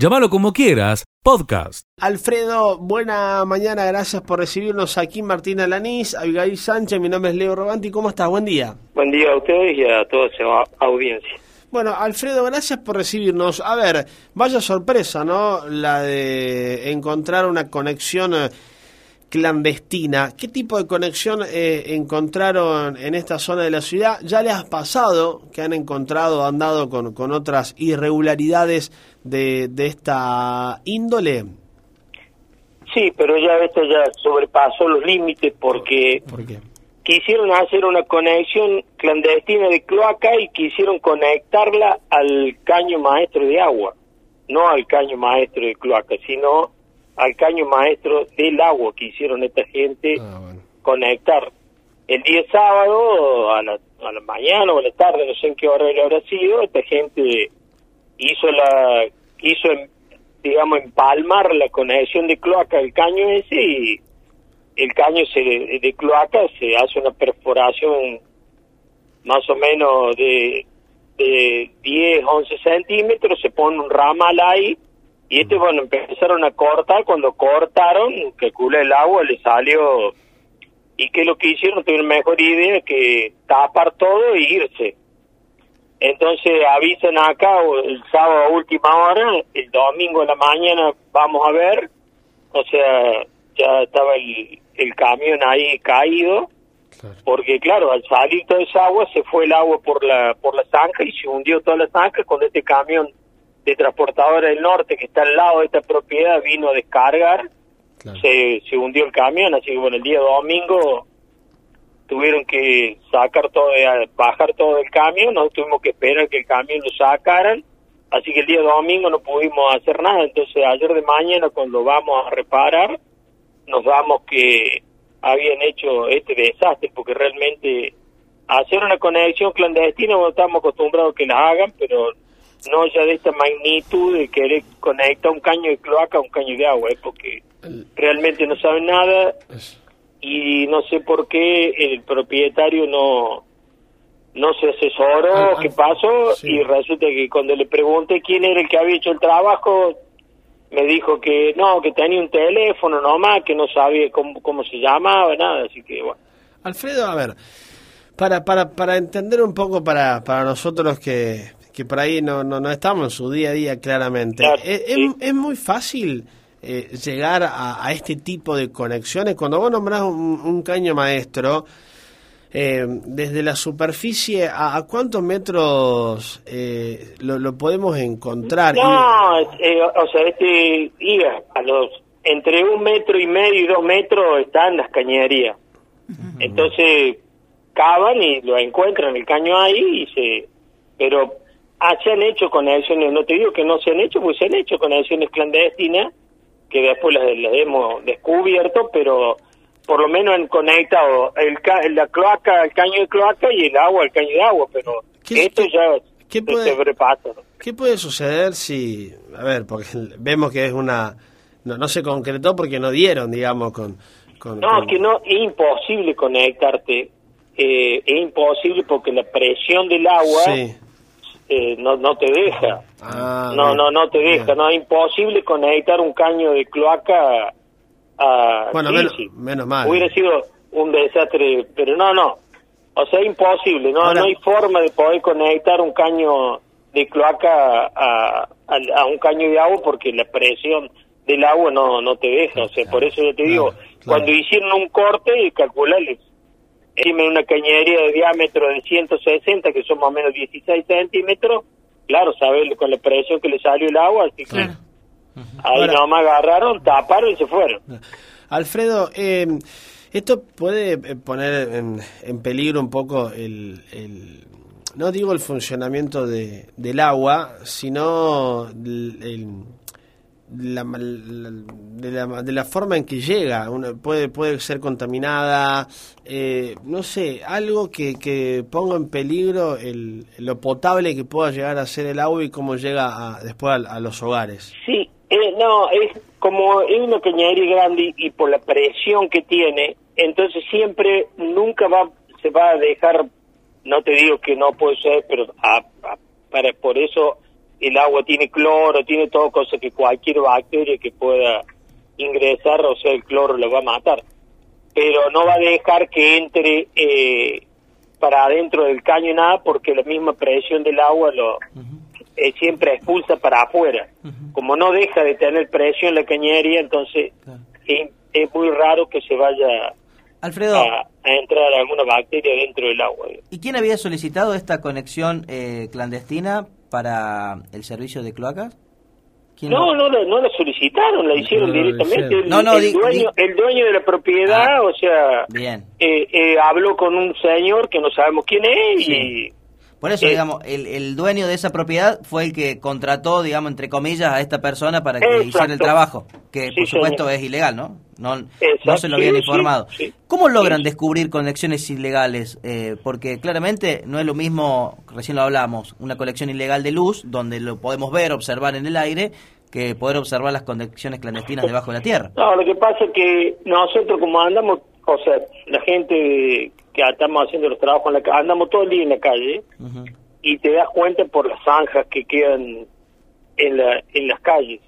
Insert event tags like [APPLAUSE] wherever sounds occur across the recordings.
Llámalo como quieras, podcast. Alfredo, buena mañana, gracias por recibirnos aquí, Martín Alanís, Abigail Sánchez, mi nombre es Leo Robanti, ¿cómo estás? Buen día. Buen día a ustedes y a toda su audiencia. Bueno, Alfredo, gracias por recibirnos. A ver, vaya sorpresa, ¿no? La de encontrar una conexión eh, clandestina. ¿Qué tipo de conexión eh, encontraron en esta zona de la ciudad? ¿Ya les ha pasado que han encontrado, han dado con, con otras irregularidades de, de esta índole? Sí, pero ya esto ya sobrepasó los límites porque ¿Por qué? quisieron hacer una conexión clandestina de cloaca y quisieron conectarla al caño maestro de agua, no al caño maestro de cloaca, sino al caño maestro del agua que hicieron esta gente Ah, bueno. conectar. El día sábado, a la, a la mañana o a la tarde, no sé en qué hora habrá sido, esta gente hizo la, hizo, digamos, empalmar la conexión de cloaca del caño ese y el caño se, de cloaca se hace una perforación más o menos de, de 10, 11 centímetros, se pone un ramal ahí y este, bueno, empezaron a cortar, cuando cortaron, calcula el agua, le salió. Y que lo que hicieron tuvieron mejor idea que tapar todo e irse. Entonces avisan acá el sábado a última hora, el domingo en la mañana vamos a ver, o sea, ya estaba el, el camión ahí caído, Claro. porque claro, al salir toda esa agua se fue el agua por la por la zanja y se hundió toda la zanja cuando este camión de transportadora del norte que está al lado de esta propiedad vino a descargar Claro. se, se hundió el camión, así que bueno, el día domingo tuvieron que sacar todo, eh, bajar todo el camión, nosotros tuvimos que esperar que el camión lo sacaran, así que el día domingo no pudimos hacer nada, entonces ayer de mañana cuando vamos a reparar, nos damos que habían hecho este desastre, porque realmente hacer una conexión clandestina, bueno, estamos acostumbrados a que la hagan, pero no ya de esta magnitud de querer conectar un caño de cloaca a un caño de agua, es porque realmente no saben nada y no sé por qué el propietario no no se asesoró Ah, qué pasó sí. y resulta que cuando le pregunté quién era el que había hecho el trabajo me dijo que no que tenía un teléfono nomás que no sabía cómo, cómo se llamaba nada así que bueno Alfredo, a ver, para, para, para entender un poco para, para nosotros que, que por ahí no, no, no estamos en su día a día claramente, Claro, ¿es, es- sí. es muy fácil eh, llegar a, a este tipo de conexiones? Cuando vos nombrás un, un caño maestro, eh, desde la superficie, ¿a, a cuántos metros eh, lo, lo podemos encontrar? no eh, o sea este iba a los entre un metro y medio y dos metros están las cañerías Entonces cavan y lo encuentran el caño ahí y se... Pero ah, se han hecho conexiones, no te digo que no se han hecho, pues se han hecho conexiones clandestinas que después las, las hemos descubierto, pero por lo menos han conectado el, ca- la cloaca al caño de cloaca y el agua al caño de agua, pero ¿Qué- esto qué- ya qué se puede- sobrepasa. ¿Qué puede suceder si, a ver, porque vemos que es una, no, no se concretó porque no dieron, digamos, con... con No, con- es que no, es imposible conectarte, eh, es imposible porque la presión del agua Sí. Eh, no, no te deja. Ah, no, bien, no, no te deja, bien. no es imposible conectar un caño de cloaca a... Bueno, menos- mal. Hubiera sido un desastre, pero no, no. O sea, es imposible, no, Ahora- no hay forma de poder conectar un caño de cloaca a, a, a un caño de agua porque la presión del agua no, no te deja. O sea, por eso yo te digo, claro, claro. cuando hicieron un corte, calculales, en una cañería de diámetro de 160, que son más o menos 16 centímetros, claro, sabes con la presión que le salió el agua, así que Claro. ahí Ahora- nomás agarraron, taparon y se fueron. Alfredo, eh, esto puede eh, poner en, en peligro un poco el, el- no digo el funcionamiento de, del agua, sino el- el- la, la- de, la, de la forma en que llega. Una- puede, puede ser contaminada, eh, no sé, algo que, que ponga en peligro el, lo potable que pueda llegar a ser el agua y cómo llega a- después a, los hogares. Sí, eh, no, es como es una cañería grande y, por la presión que tiene, entonces siempre, nunca va, se va a dejar, no te digo que no puede ser, pero a- para por eso el agua tiene cloro, tiene todo cosa que cualquier bacteria que pueda ingresar, o sea, el cloro lo va a matar. Pero no va a dejar que entre eh, para adentro del caño nada porque la misma presión del agua lo eh, siempre expulsa para afuera. Como no deja de tener presión la cañería, entonces es, es muy raro que se vaya Alfredo, a, a entrar alguna bacteria dentro del agua. ¿y quién había solicitado esta conexión eh, clandestina para el servicio de cloacas? ¿Quién No, lo- no, la- no la solicitaron, la hicieron No, directamente. El, No, no, el di- dueño, di- el dueño de la propiedad, Ah, o sea, Bien. eh, eh, habló con un señor que no sabemos quién es Sí. y Por eso, Eh, digamos, el, el dueño de esa propiedad fue el que contrató, digamos, entre comillas, a esta persona para que Exacto. hiciera el trabajo, que Sí, por supuesto señor. es ilegal, ¿no? No, no se lo habían informado. sí, sí. ¿Cómo logran descubrir conexiones ilegales? Eh, porque claramente no es lo mismo, recién lo hablamos, una conexión ilegal de luz, donde lo podemos ver, observar en el aire, que poder observar las conexiones clandestinas debajo de la tierra. No, lo que pasa es que nosotros como andamos, o sea, la gente que estamos haciendo los trabajos en la calle, andamos todo el día en la calle y te das cuenta por las zanjas que quedan en, la, en las calles.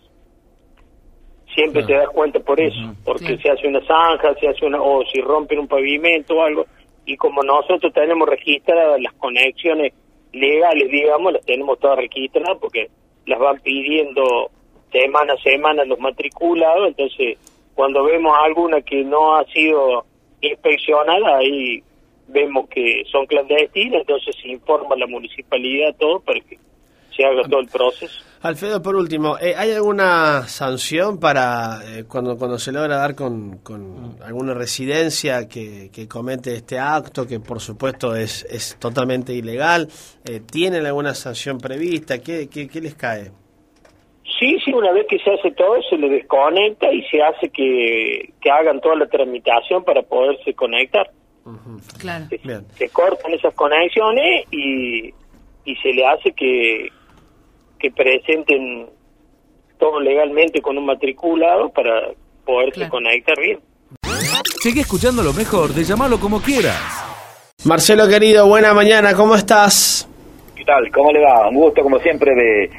Siempre te das cuenta por eso, porque se hace una zanja, se hace una, o si rompen un pavimento o algo, y como nosotros tenemos registradas las conexiones legales, digamos, las tenemos todas registradas porque las van pidiendo semana a semana los matriculados, entonces cuando vemos alguna que no ha sido inspeccionada, ahí vemos que son clandestinas, entonces se informa a la municipalidad todo para que se haga todo el proceso. Alfredo, por último, eh, ¿hay alguna sanción para eh, cuando, cuando se logra dar con, con alguna residencia que, que comete este acto, que por supuesto es, es totalmente ilegal? Eh, ¿Tienen alguna sanción prevista? ¿Qué, qué, qué les cae? Sí, sí, una vez que se hace todo, se le desconecta y se hace que, que hagan toda la tramitación para poderse conectar. Claro. Se, Bien. se cortan esas conexiones y, y se le hace que, que presenten todo legalmente con un matriculado para poderse Claro. conectar bien. Seguí escuchando lo mejor de llamarlo como quieras. Marcelo querido, buena mañana, ¿cómo estás? ¿Qué tal? ¿Cómo le va? Un gusto, como siempre, de,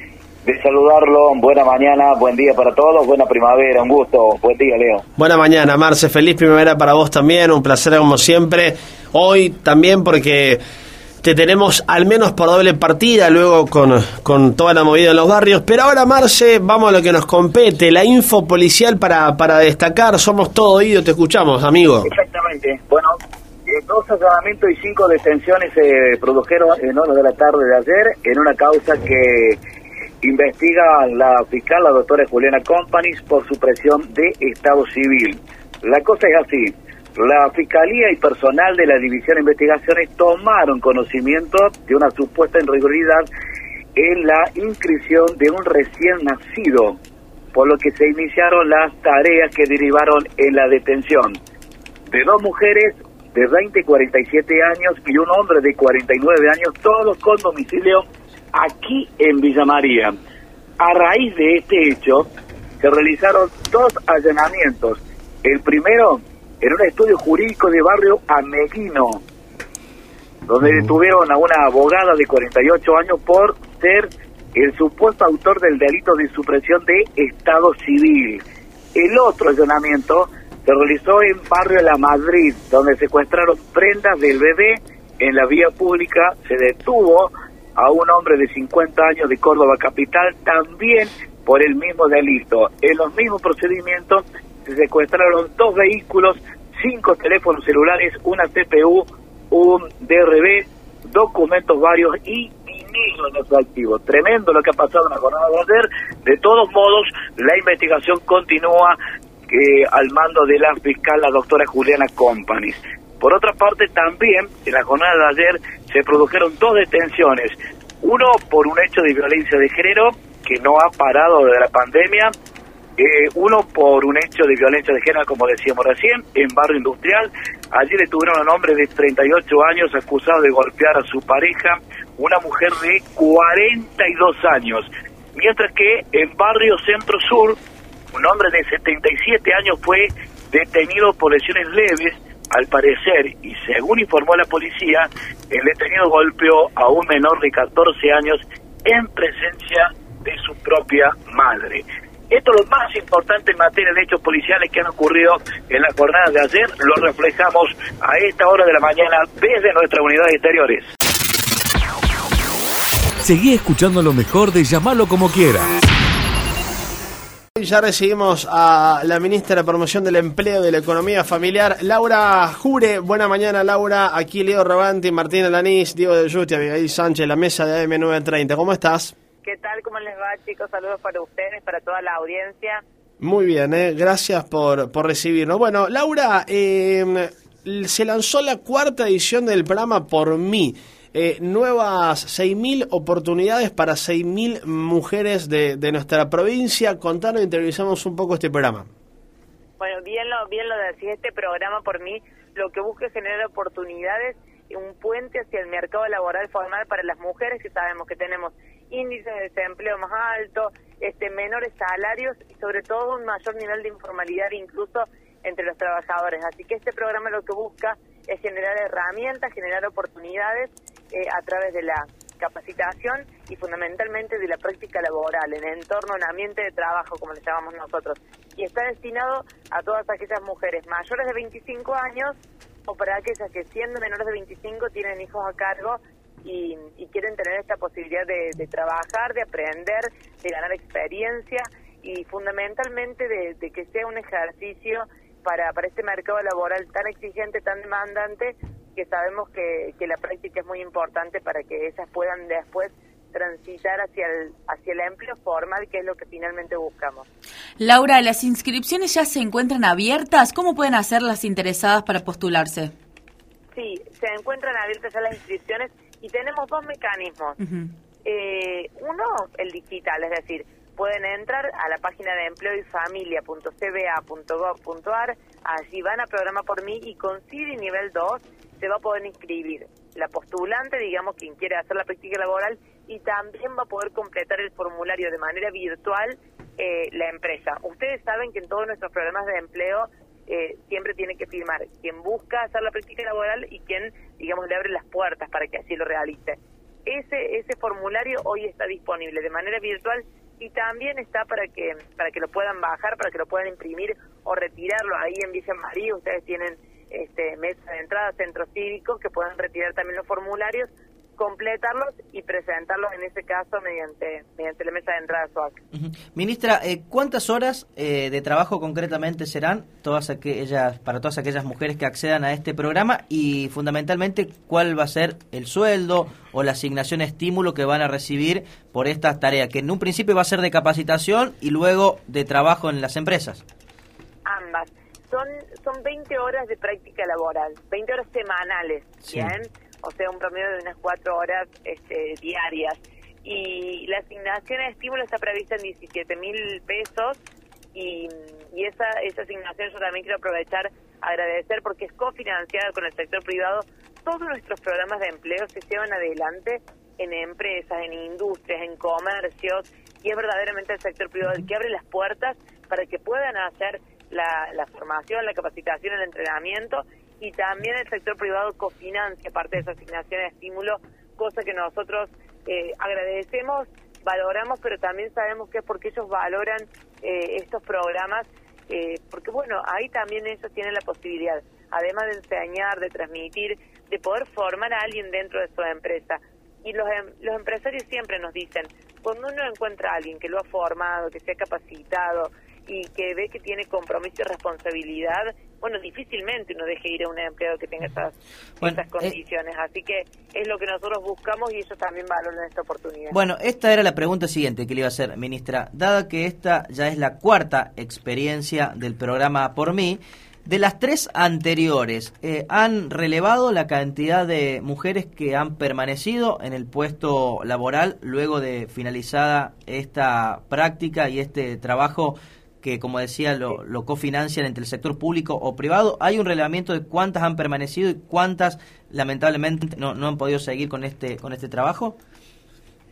de saludarlo. Buena mañana, buen día para todos, buena primavera, un gusto. Buen día, Leo. Buena mañana, Marce. Feliz primavera para vos también. Un placer como siempre. Hoy también porque te tenemos al menos por doble partida, luego con, con toda la movida en los barrios. Pero ahora, Marce, vamos a lo que nos compete. La info policial para, para destacar. Somos todo oído, te escuchamos, amigo. Exactamente. Bueno, eh, dos allanamientos y cinco detenciones se produjeron en horas de la tarde de ayer en una causa que investiga la fiscal, la doctora Juliana Companis, por supresión de Estado Civil. La cosa es así. La Fiscalía y personal de la División de Investigaciones tomaron conocimiento de una supuesta irregularidad en la inscripción de un recién nacido, por lo que se iniciaron las tareas que derivaron en la detención de dos mujeres de 20 y 47 años y un hombre de 49 años, todos con domicilio aquí en Villa María. A raíz de este hecho, se realizaron dos allanamientos. El primero en un estudio jurídico de barrio Ameguino, donde detuvieron a una abogada de 48 años por ser el supuesto autor del delito de supresión de Estado civil. El otro allanamiento se realizó en barrio La Madrid, donde secuestraron prendas del bebé en la vía pública. Se detuvo a un hombre de 50 años de Córdoba capital, también por el mismo delito. En los mismos procedimientos se secuestraron dos vehículos, cinco teléfonos celulares, una CPU, un DRB, documentos varios y dinero en efectivo. Tremendo lo que ha pasado en la jornada de ayer. De todos modos, la investigación continúa eh, al mando de la fiscal, la doctora Juliana Companis. Por otra parte, también en la jornada de ayer se produjeron dos detenciones. Uno por un hecho de violencia de género que no ha parado desde la pandemia. Eh, uno por un hecho de violencia de género, como decíamos recién, en barrio industrial. Allí detuvieron a un hombre de 38 años acusado de golpear a su pareja, una mujer de 42 años. Mientras que en barrio centro sur, un hombre de 77 años fue detenido por lesiones leves, al parecer, y según informó la policía, el detenido golpeó a un menor de 14 años en presencia de su propia madre. Esto es lo más importante en materia de hechos policiales que han ocurrido en las jornadas de ayer. Lo reflejamos a esta hora de la mañana desde nuestras unidades exteriores. Seguí escuchando lo mejor de llamarlo como quiera. Ya recibimos a la ministra de Promoción del Empleo y de la Economía Familiar, Laura Jure. Buena mañana, Laura. Aquí Leo Rabanti, Martín Alanís, Diego de Justi, Abigail Sánchez, la mesa de AM930. ¿Cómo estás? ¿Qué tal? ¿Cómo les va, chicos? Saludos para ustedes, para toda la audiencia. Muy bien, ¿eh? gracias por, por recibirnos. Bueno, Laura, eh, se lanzó la cuarta edición del programa Por mí. Eh, nuevas 6.000 oportunidades para 6.000 mujeres de, de nuestra provincia. Contanos y entrevistamos un poco este programa. Bueno, bien lo, bien lo decís, este programa por mí lo que busca es generar oportunidades y un puente hacia el mercado laboral formal para las mujeres que sabemos que tenemos índices de desempleo más altos, este, menores salarios y sobre todo un mayor nivel de informalidad incluso entre los trabajadores. Así que este programa lo que busca es generar herramientas, generar oportunidades eh, a través de la capacitación y fundamentalmente de la práctica laboral en entorno, en ambiente de trabajo, como le llamamos nosotros. Y está destinado a todas aquellas mujeres mayores de 25 años o para aquellas que siendo menores de 25 tienen hijos a cargo y, quieren tener esta posibilidad de, trabajar, de aprender, de ganar experiencia y fundamentalmente de, de que sea un ejercicio para, para este mercado laboral tan exigente, tan demandante, que sabemos que, que la práctica es muy importante para que ellas puedan después transitar hacia el, hacia el empleo formal, que es lo que finalmente buscamos. Laura, ¿las inscripciones ya se encuentran abiertas? ¿Cómo pueden hacer las interesadas para postularse? Sí, se encuentran abiertas ya las inscripciones y tenemos dos mecanismos. eh, uno, el digital, es decir, pueden entrar a la página de empleo y familia.cba.gov.ar, allí van a programa por mí y con CIDI nivel 2 se va a poder inscribir la postulante, digamos, quien quiere hacer la práctica laboral, y también va a poder completar el formulario de manera virtual eh, la empresa. Ustedes saben que en todos nuestros programas de empleo eh, siempre tiene que firmar quien busca hacer la práctica laboral y quien, digamos, le abre las puertas para que así lo realice. Ese, ese formulario hoy está disponible de manera virtual y también está para que para que lo puedan bajar, para que lo puedan imprimir o retirarlo ahí en Villa María. Ustedes tienen este, mesa de entrada, centros cívicos que puedan retirar también los formularios, completarlos y presentarlos en ese caso mediante mediante la mesa de entrada SOAC. Ministra, eh, ¿cuántas horas eh, de trabajo concretamente serán todas aquellas para todas aquellas mujeres que accedan a este programa y fundamentalmente cuál va a ser el sueldo o la asignación estímulo que van a recibir por esta tarea que en un principio va a ser de capacitación y luego de trabajo en las empresas? Ambas son, son 20 horas de práctica laboral, 20 horas semanales, ¿bien? O sea, un promedio de unas 4 horas este, diarias. Y la asignación de estímulo está prevista en 17 mil pesos y, y esa, esa asignación yo también quiero aprovechar, agradecer porque es cofinanciada con el sector privado. Todos nuestros programas de empleo se llevan adelante en empresas, en industrias, en comercios y es verdaderamente el sector privado el que abre las puertas para que puedan hacer la, formación, la capacitación, el entrenamiento y también el sector privado cofinancia parte de esa asignación de estímulo, cosa que nosotros eh, agradecemos, valoramos, pero también sabemos que es porque ellos valoran eh, estos programas, eh, porque bueno, ahí también ellos tienen la posibilidad, además de enseñar, de transmitir, de poder formar a alguien dentro de su empresa. Y los, em, los empresarios siempre nos dicen, cuando uno encuentra a alguien que lo ha formado, que se ha capacitado, y que ve que tiene compromiso y responsabilidad, bueno, difícilmente uno deje ir a un empleado que tenga esas, eh, condiciones. Así que es lo que nosotros buscamos y ellos también valoran esta oportunidad. Bueno, esta era la pregunta siguiente que le iba a hacer, ministra. Dada que esta ya es la cuarta experiencia del programa Por mí, de las tres anteriores, eh, ¿han relevado la cantidad de mujeres que han permanecido en el puesto laboral luego de finalizada esta práctica y este trabajo que, como decía, lo, lo, cofinancian entre el sector público o privado. ¿Hay un relevamiento de cuántas han permanecido y cuántas, lamentablemente, no, no han podido seguir con este, con este trabajo?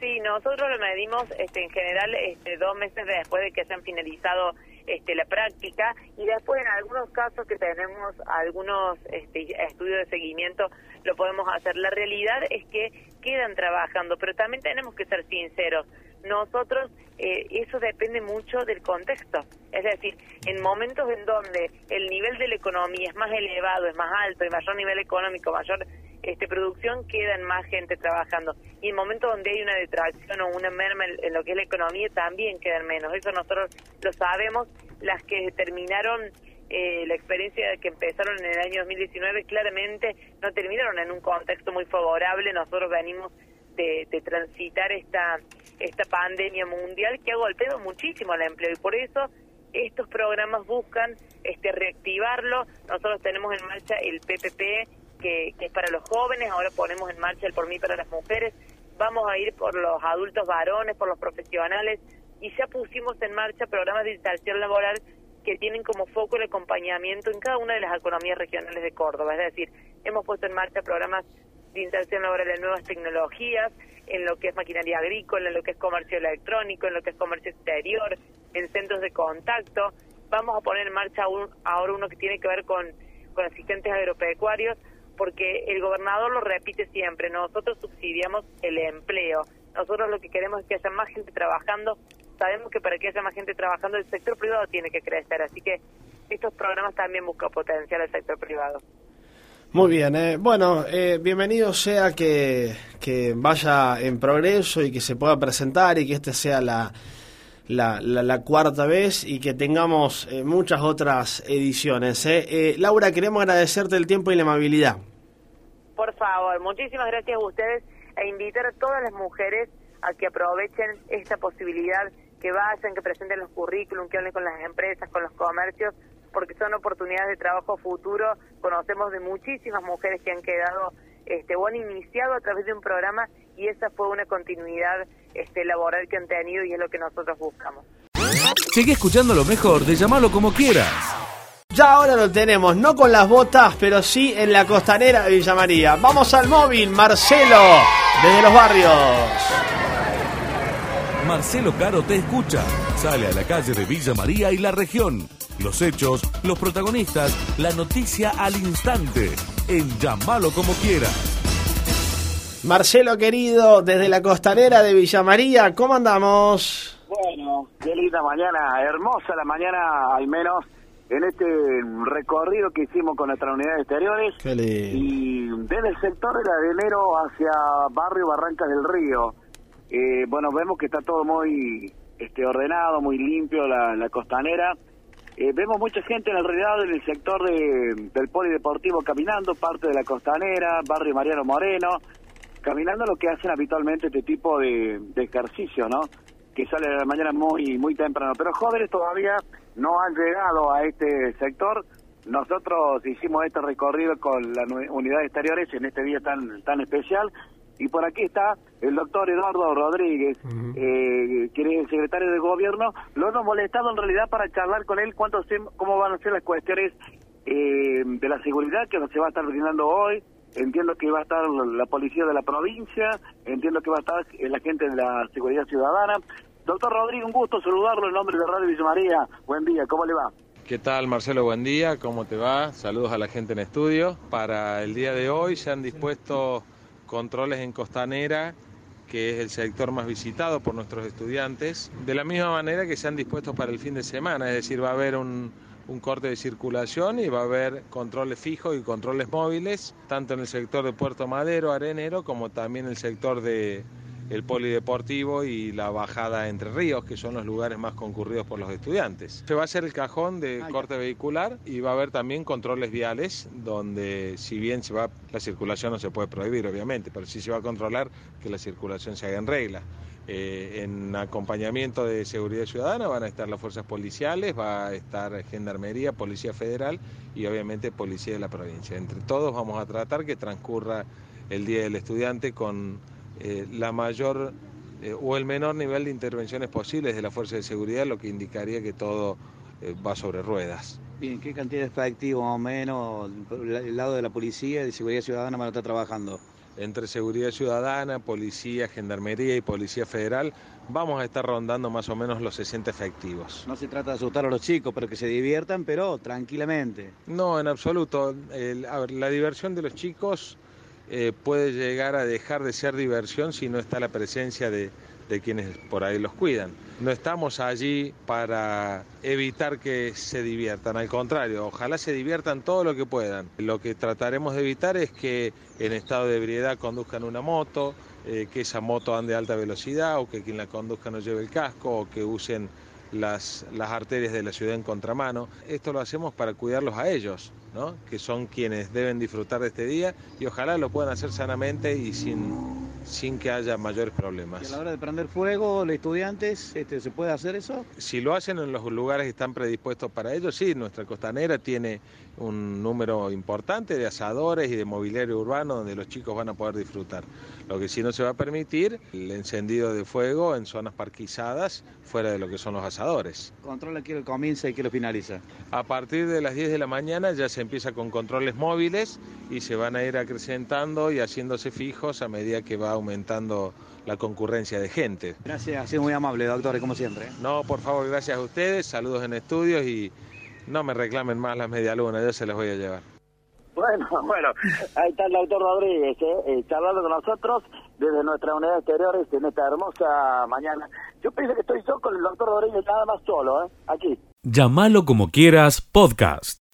Sí, nosotros lo medimos este, en general este, dos meses después de que se han finalizado este, la práctica y después en algunos casos que tenemos algunos este, estudios de seguimiento lo podemos hacer. La realidad es que quedan trabajando, pero también tenemos que ser sinceros. Nosotros eh, eso depende mucho del contexto. Es decir, en momentos en donde el nivel de la economía es más elevado, es más alto, y mayor nivel económico, mayor este, producción, quedan más gente trabajando. Y en momentos donde hay una detracción o una merma en, lo que es la economía, también quedan menos. Eso nosotros lo sabemos. Las que terminaron eh, la experiencia que empezaron en el año 2019 claramente no terminaron en un contexto muy favorable. Nosotros venimos de, de transitar esta esta pandemia mundial que ha golpeado muchísimo al empleo y por eso estos programas buscan este reactivarlo. Nosotros tenemos en marcha el PPP que, es para los jóvenes, ahora ponemos en marcha el por mí para las mujeres, vamos a ir por los adultos varones, por los profesionales y ya pusimos en marcha programas de inserción laboral que tienen como foco el acompañamiento en cada una de las economías regionales de Córdoba. Es decir, hemos puesto en marcha programas de inserción laboral de nuevas tecnologías, en lo que es maquinaria agrícola, en lo que es comercio electrónico, en lo que es comercio exterior, en centros de contacto. Vamos a poner en marcha ahora uno que tiene que ver con, con asistentes agropecuarios, porque el gobernador lo repite siempre, nosotros subsidiamos el empleo. Nosotros lo que queremos es que haya más gente trabajando. Sabemos que para que haya más gente trabajando, el sector privado tiene que crecer. Así que estos programas también buscan potenciar el sector privado. Muy bien, eh. bueno, eh, bienvenido sea que, que, vaya en progreso y que se pueda presentar y que esta sea la, la, cuarta vez y que tengamos eh, muchas otras ediciones. Eh. Laura, queremos agradecerte el tiempo y la amabilidad. Por favor, muchísimas gracias a ustedes e invitar a todas las mujeres a que aprovechen esta posibilidad, que vayan, que presenten los currículum, que hablen con las empresas, con los comercios porque son oportunidades de trabajo futuro. Conocemos de muchísimas mujeres que han quedado este, o han iniciado a través de un programa y esa fue una continuidad este, laboral que han tenido y es lo que nosotros buscamos. Sigue escuchando lo mejor de llamarlo como quieras. Ya ahora lo tenemos, no con las botas, pero sí en la costanera de Villa María. Vamos al móvil, Marcelo, desde los barrios. Marcelo Caro te escucha. Sale a la calle de Villa María y la región los hechos, los protagonistas, la noticia al instante. En Llamalo como quiera. Marcelo querido, desde la costanera de Villa María, ¿cómo andamos? Bueno, qué linda mañana, hermosa la mañana, al menos en este recorrido que hicimos con nuestras unidades exteriores. Y desde el sector de la de enero hacia Barrio Barrancas del Río. Eh, bueno, vemos que está todo muy este, ordenado, muy limpio la, la costanera. Eh, vemos mucha gente en realidad en el sector del polideportivo caminando, parte de la costanera, barrio Mariano Moreno, caminando lo que hacen habitualmente este tipo de, ejercicio, ¿no? Que sale de la mañana muy muy temprano. Pero jóvenes todavía no han llegado a este sector. Nosotros hicimos este recorrido con la unidad de exteriores en este día tan tan especial y por aquí está el doctor Eduardo Rodríguez, eh, que es el secretario de gobierno. Lo hemos molestado en realidad para charlar con él cuánto cómo van a ser las cuestiones eh, de la seguridad que se va a estar brindando hoy. Entiendo que va a estar la policía de la provincia, entiendo que va a estar la gente de la seguridad ciudadana. Doctor Rodríguez, un gusto saludarlo en nombre de Radio Villa María. Buen día, ¿cómo le va? ¿Qué tal Marcelo? Buen día, ¿cómo te va? Saludos a la gente en estudio. Para el día de hoy se han dispuesto controles en Costanera, que es el sector más visitado por nuestros estudiantes, de la misma manera que se han dispuesto para el fin de semana, es decir, va a haber un, un corte de circulación y va a haber controles fijos y controles móviles, tanto en el sector de Puerto Madero, Arenero, como también en el sector de el polideportivo y la bajada entre ríos, que son los lugares más concurridos por los estudiantes. Se va a hacer el cajón de ah, corte vehicular y va a haber también controles viales, donde si bien se va, la circulación no se puede prohibir, obviamente, pero sí se va a controlar que la circulación se haga en regla. Eh, en acompañamiento de seguridad ciudadana van a estar las fuerzas policiales, va a estar Gendarmería, Policía Federal y obviamente Policía de la provincia. Entre todos vamos a tratar que transcurra el Día del Estudiante con eh, la mayor eh, o el menor nivel de intervenciones posibles de la Fuerza de Seguridad, lo que indicaría que todo eh, va sobre ruedas. Bien, ¿qué cantidad de efectivos más o menos el lado de la policía y de seguridad ciudadana van a estar trabajando? Entre seguridad ciudadana, policía, gendarmería y policía federal vamos a estar rondando más o menos los 60 efectivos. No se trata de asustar a los chicos, pero que se diviertan, pero tranquilamente. No, en absoluto. a ver, la diversión de los chicos eh, puede llegar a dejar de ser diversión si no está la presencia de, de quienes por ahí los cuidan. No estamos allí para evitar que se diviertan, al contrario, ojalá se diviertan todo lo que puedan. Lo que trataremos de evitar es que en estado de ebriedad conduzcan una moto, eh, que esa moto ande a alta velocidad o que quien la conduzca no lleve el casco o que usen las, las arterias de la ciudad en contramano. Esto lo hacemos para cuidarlos a ellos, ¿no? que son quienes deben disfrutar de este día y ojalá lo puedan hacer sanamente y sin, sin que haya mayores problemas. ¿Y a la hora de prender fuego, los estudiantes, este, ¿se puede hacer eso? Si lo hacen en los lugares que están predispuestos para ello, sí, nuestra costanera tiene un número importante de asadores y de mobiliario urbano donde los chicos van a poder disfrutar. Lo que sí no se va a permitir, el encendido de fuego en zonas parquizadas fuera de lo que son los asadores. Controla quién lo comienza y quién lo finaliza. A partir de las 10 de la mañana ya se empieza con controles móviles y se van a ir acrecentando y haciéndose fijos a medida que va aumentando la concurrencia de gente. Gracias, ha sido muy amable, doctor, como siempre. No, por favor, gracias a ustedes, saludos en estudios y no me reclamen más las medialunas, yo se las voy a llevar. Bueno, [LAUGHS] bueno, ahí está el doctor Rodríguez, ¿eh? eh charlando con nosotros desde nuestra unidad exterior en esta hermosa mañana. Yo pienso que estoy yo con el doctor Rodríguez nada más solo, ¿eh? Aquí. Llámalo como quieras, podcast.